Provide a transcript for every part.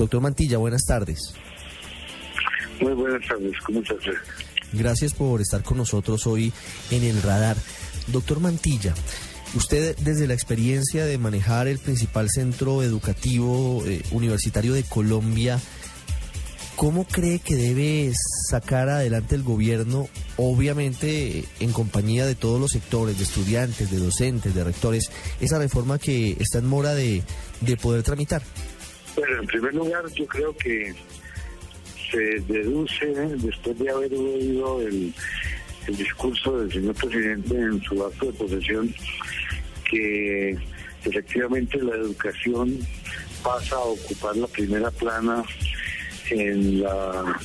Doctor Mantilla, buenas tardes. Muy buenas tardes, ¿cómo estás? Gracias por estar con nosotros hoy en el radar. Doctor Mantilla, usted desde la experiencia de manejar el principal centro educativo eh, universitario de Colombia, ¿cómo cree que debe sacar adelante el gobierno, obviamente en compañía de todos los sectores, de estudiantes, de docentes, de rectores, esa reforma que está en mora de, de poder tramitar? Bueno, en primer lugar, yo creo que se deduce, después de haber oído el, discurso del señor presidente en su acto de posesión, que efectivamente la educación pasa a ocupar la primera plana en, la,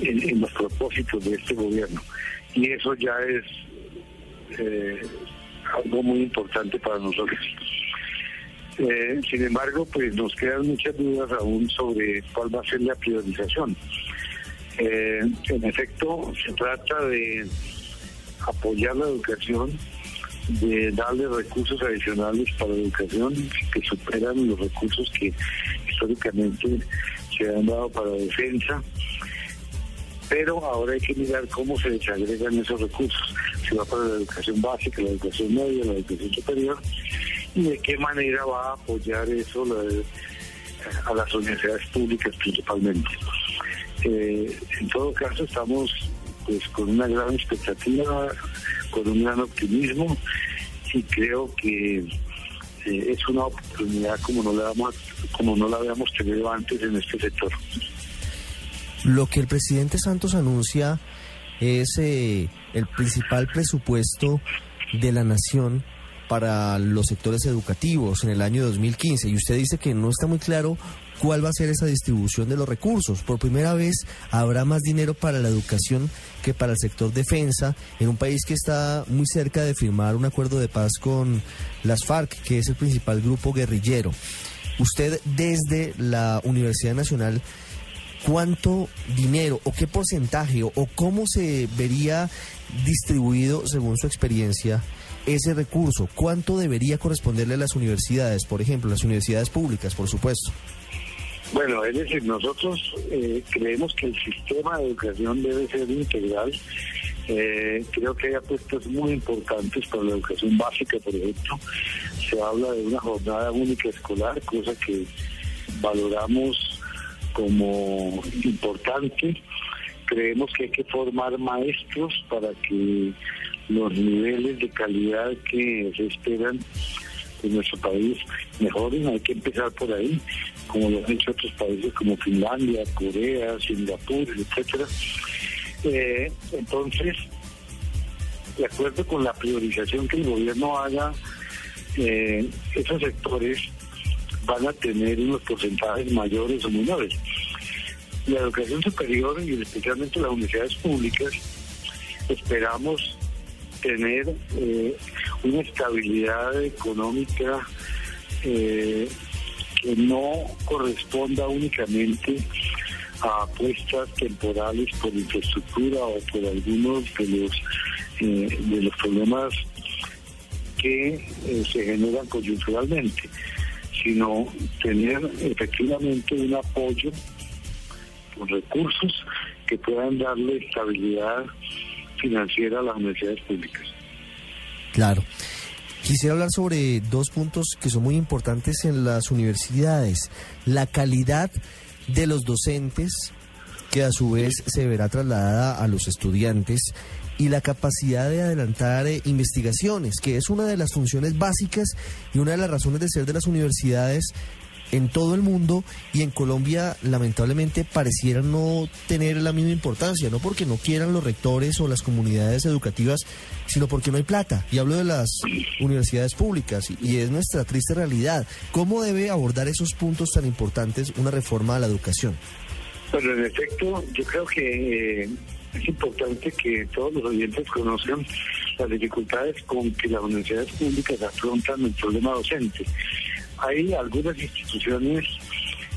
en, los propósitos de este gobierno. Y eso ya es eh, algo muy importante para nosotros. Eh, sin embargo, pues nos quedan muchas dudas aún sobre cuál va a ser la priorización. Eh, en efecto, se trata de apoyar la educación, de darle recursos adicionales para la educación que superan los recursos que históricamente se han dado para defensa. Pero ahora hay que mirar cómo se desagregan esos recursos. Si va para la educación básica, la educación media, la educación superior y de qué manera va a apoyar eso a las universidades públicas principalmente. Eh, en todo caso estamos pues con una gran expectativa, con un gran optimismo y creo que eh, es una oportunidad como no la damos, como no la habíamos tenido antes en este sector. Lo que el presidente Santos anuncia es eh, el principal presupuesto de la nación para los sectores educativos en el año 2015 y usted dice que no está muy claro cuál va a ser esa distribución de los recursos. Por primera vez habrá más dinero para la educación que para el sector defensa en un país que está muy cerca de firmar un acuerdo de paz con las FARC, que es el principal grupo guerrillero. Usted desde la Universidad Nacional cuánto dinero o qué porcentaje o, cómo se vería distribuido según su experiencia ese recurso? ¿Cuánto debería corresponderle a las universidades, por ejemplo, las universidades públicas, por supuesto? Bueno, es decir, nosotros eh, creemos que el sistema de educación debe ser integral. Eh, creo que hay apuestas muy importantes para la educación básica, por ejemplo. Se habla de una jornada única escolar, cosa que valoramos como importante. Creemos que hay que formar maestros para que los niveles de calidad que se esperan en nuestro país mejoren. Hay que empezar por ahí, como lo han hecho otros países como Finlandia, Corea, Singapur, etcétera. Eh, entonces, de acuerdo con la priorización que el gobierno haga, eh, esos sectores van a tener unos porcentajes mayores o menores. La educación superior y especialmente las universidades públicas esperamos tener eh, una estabilidad económica eh, que no corresponda únicamente a apuestas temporales por infraestructura o por algunos de los eh, de los problemas que se generan coyunturalmente, sino tener efectivamente un apoyo recursos que puedan darle estabilidad financiera a las universidades públicas. Claro. Quisiera hablar sobre dos puntos que son muy importantes en las universidades. La calidad de los docentes, que a su vez se verá trasladada a los estudiantes, y la capacidad de adelantar eh, investigaciones, que es una de las funciones básicas y una de las razones de ser de las universidades en todo el mundo y en Colombia lamentablemente pareciera no tener la misma importancia, no porque no quieran los rectores o las comunidades educativas, sino porque no hay plata. Y hablo de las universidades públicas y es nuestra triste realidad. ¿Cómo debe abordar esos puntos tan importantes una reforma a la educación? Bueno, en efecto, yo creo que eh, es importante que todos los oyentes conozcan las dificultades con que las universidades públicas afrontan el problema docente hay algunas instituciones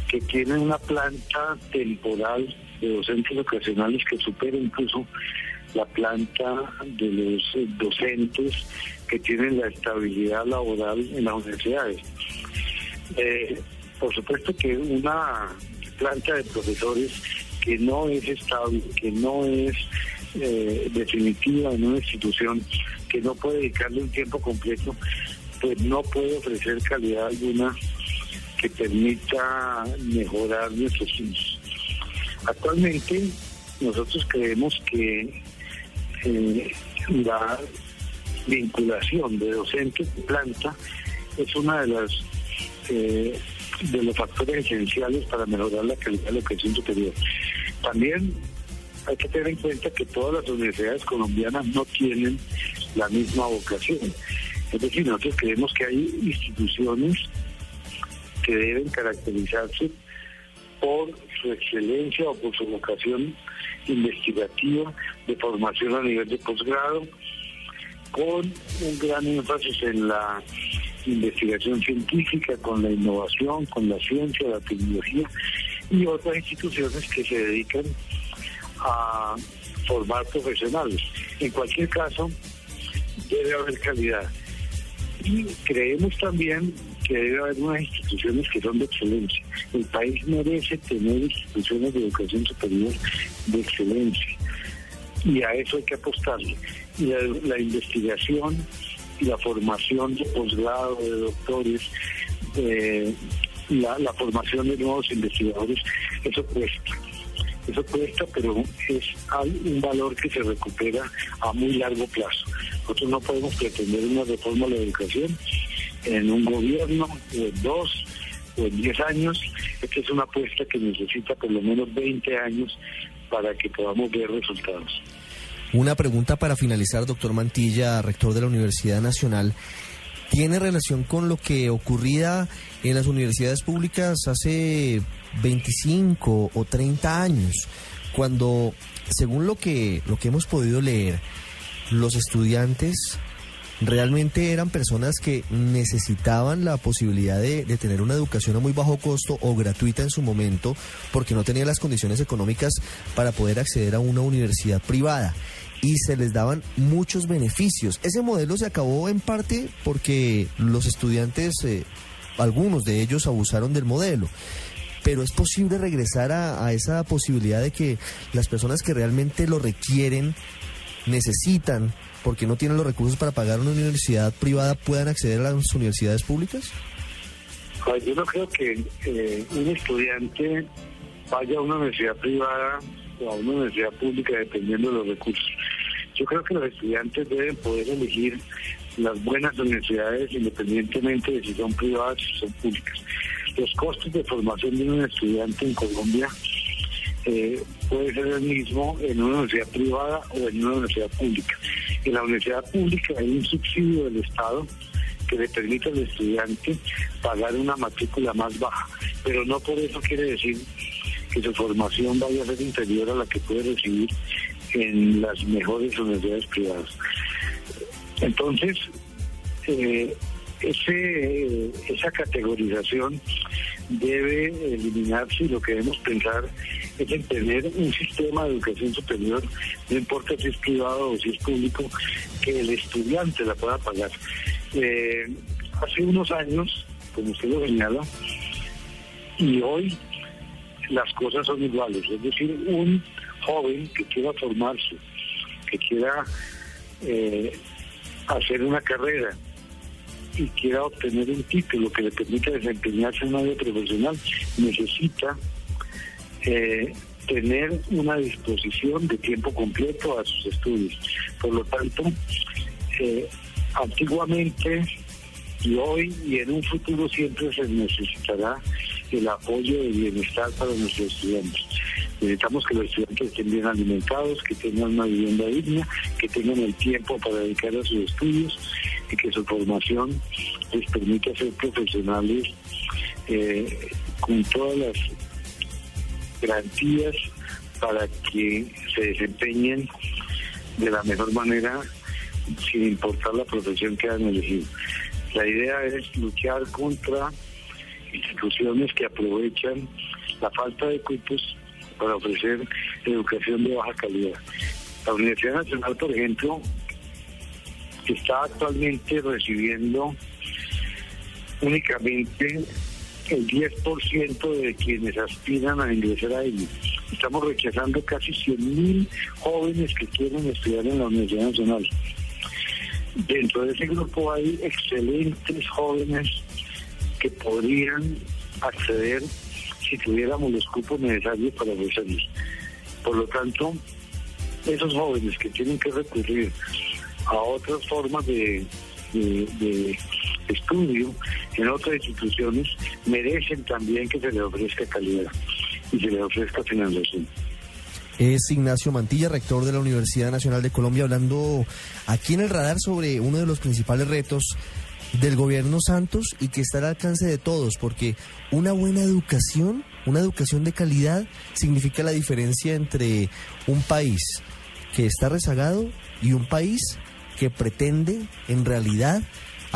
que tienen una planta temporal de docentes ocasionales que supera incluso la planta de los docentes que tienen la estabilidad laboral en las universidades. Eh, por supuesto que una planta de profesores que no es estable, que no es eh, definitiva en una institución, que no puede dedicarle un tiempo completo, pues no puede ofrecer calidad alguna que permita mejorar nuestros hijos. Actualmente nosotros creemos que eh, la vinculación de docente y planta es una de las eh, de los factores esenciales para mejorar la calidad de la educación superior. También hay que tener en cuenta que todas las universidades colombianas no tienen la misma vocación. Es decir, nosotros creemos que hay instituciones que deben caracterizarse por su excelencia o por su vocación investigativa de formación a nivel de posgrado, con un gran énfasis en la investigación científica, con la innovación, con la ciencia, la tecnología y otras instituciones que se dedican a formar profesionales. En cualquier caso, debe haber calidad. Y creemos también que debe haber unas instituciones que son de excelencia. El país merece tener instituciones de educación superior de excelencia. Y a eso hay que apostarle. Y la, investigación y la formación de posgrado, de doctores, la, la formación de nuevos investigadores, eso cuesta. Eso cuesta, pero es un valor que se recupera a muy largo plazo. Nosotros no podemos pretender una reforma de la educación en un gobierno, o en dos, o en diez años. Esta es una apuesta que necesita por lo menos 20 años para que podamos ver resultados. Una pregunta para finalizar, doctor Mantilla, rector de la Universidad Nacional. ¿Tiene relación con lo que ocurría en las universidades públicas hace 25 o 30 años, cuando, según lo que, lo que hemos podido leer, los estudiantes realmente eran personas que necesitaban la posibilidad de, tener una educación a muy bajo costo o gratuita en su momento porque no tenían las condiciones económicas para poder acceder a una universidad privada y se les daban muchos beneficios. Ese modelo se acabó en parte porque los estudiantes, eh, algunos de ellos abusaron del modelo pero es posible regresar a, esa posibilidad de que las personas que realmente lo requieren, necesitan, porque no tienen los recursos para pagar una universidad privada, puedan acceder a las universidades públicas? Pues yo no creo que eh, un estudiante vaya a una universidad privada o a una universidad pública dependiendo de los recursos. Yo creo que los estudiantes deben poder elegir las buenas universidades independientemente de si son privadas o si son públicas los costos de formación de un estudiante en Colombia eh, puede ser el mismo en una universidad privada o en una universidad pública. En la universidad pública hay un subsidio del Estado que le permite al estudiante pagar una matrícula más baja, pero no por eso quiere decir que su formación vaya a ser inferior a la que puede recibir en las mejores universidades privadas. Entonces, eh, ese, esa categorización debe eliminarse y lo que debemos pensar es en tener un sistema de educación superior, no importa si es privado o si es público, que el estudiante la pueda pagar. Eh, hace unos años, como usted lo señala, y hoy las cosas son iguales, es decir, un joven que quiera formarse, que quiera eh, hacer una carrera, y quiera obtener un título que le permita desempeñarse en una vida profesional, necesita eh, tener una disposición de tiempo completo a sus estudios. Por lo tanto, eh, antiguamente y hoy y en un futuro siempre se necesitará el apoyo de bienestar para nuestros estudiantes. Necesitamos que los estudiantes estén bien alimentados, que tengan una vivienda digna, que tengan el tiempo para dedicar a sus estudios y que su formación les permita ser profesionales eh, con todas las garantías para que se desempeñen de la mejor manera sin importar la profesión que han elegido. La idea es luchar contra instituciones que aprovechan la falta de cupos para ofrecer educación de baja calidad. La Universidad Nacional, por ejemplo, está actualmente recibiendo únicamente el 10% de quienes aspiran a ingresar a ellos. Estamos rechazando casi 100.000 jóvenes que quieren estudiar en la Universidad Nacional. Dentro de ese grupo hay excelentes jóvenes que podrían acceder si tuviéramos los cupos necesarios para salir. Por lo tanto, esos jóvenes que tienen que recurrir a otras formas de, estudio en otras instituciones merecen también que se les ofrezca calidad y se les ofrezca financiación. Es Ignacio Mantilla, rector de la Universidad Nacional de Colombia, hablando aquí en el radar sobre uno de los principales retos del gobierno Santos y que está al alcance de todos, porque una buena educación, una educación de calidad, significa la diferencia entre un país que está rezagado y un país que pretende en realidad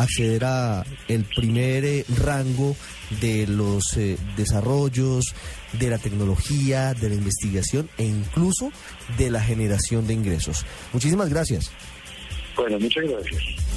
acceder a el primer eh, rango de los eh, desarrollos, de la tecnología, de la investigación e incluso de la generación de ingresos. Muchísimas gracias. Bueno, muchas gracias.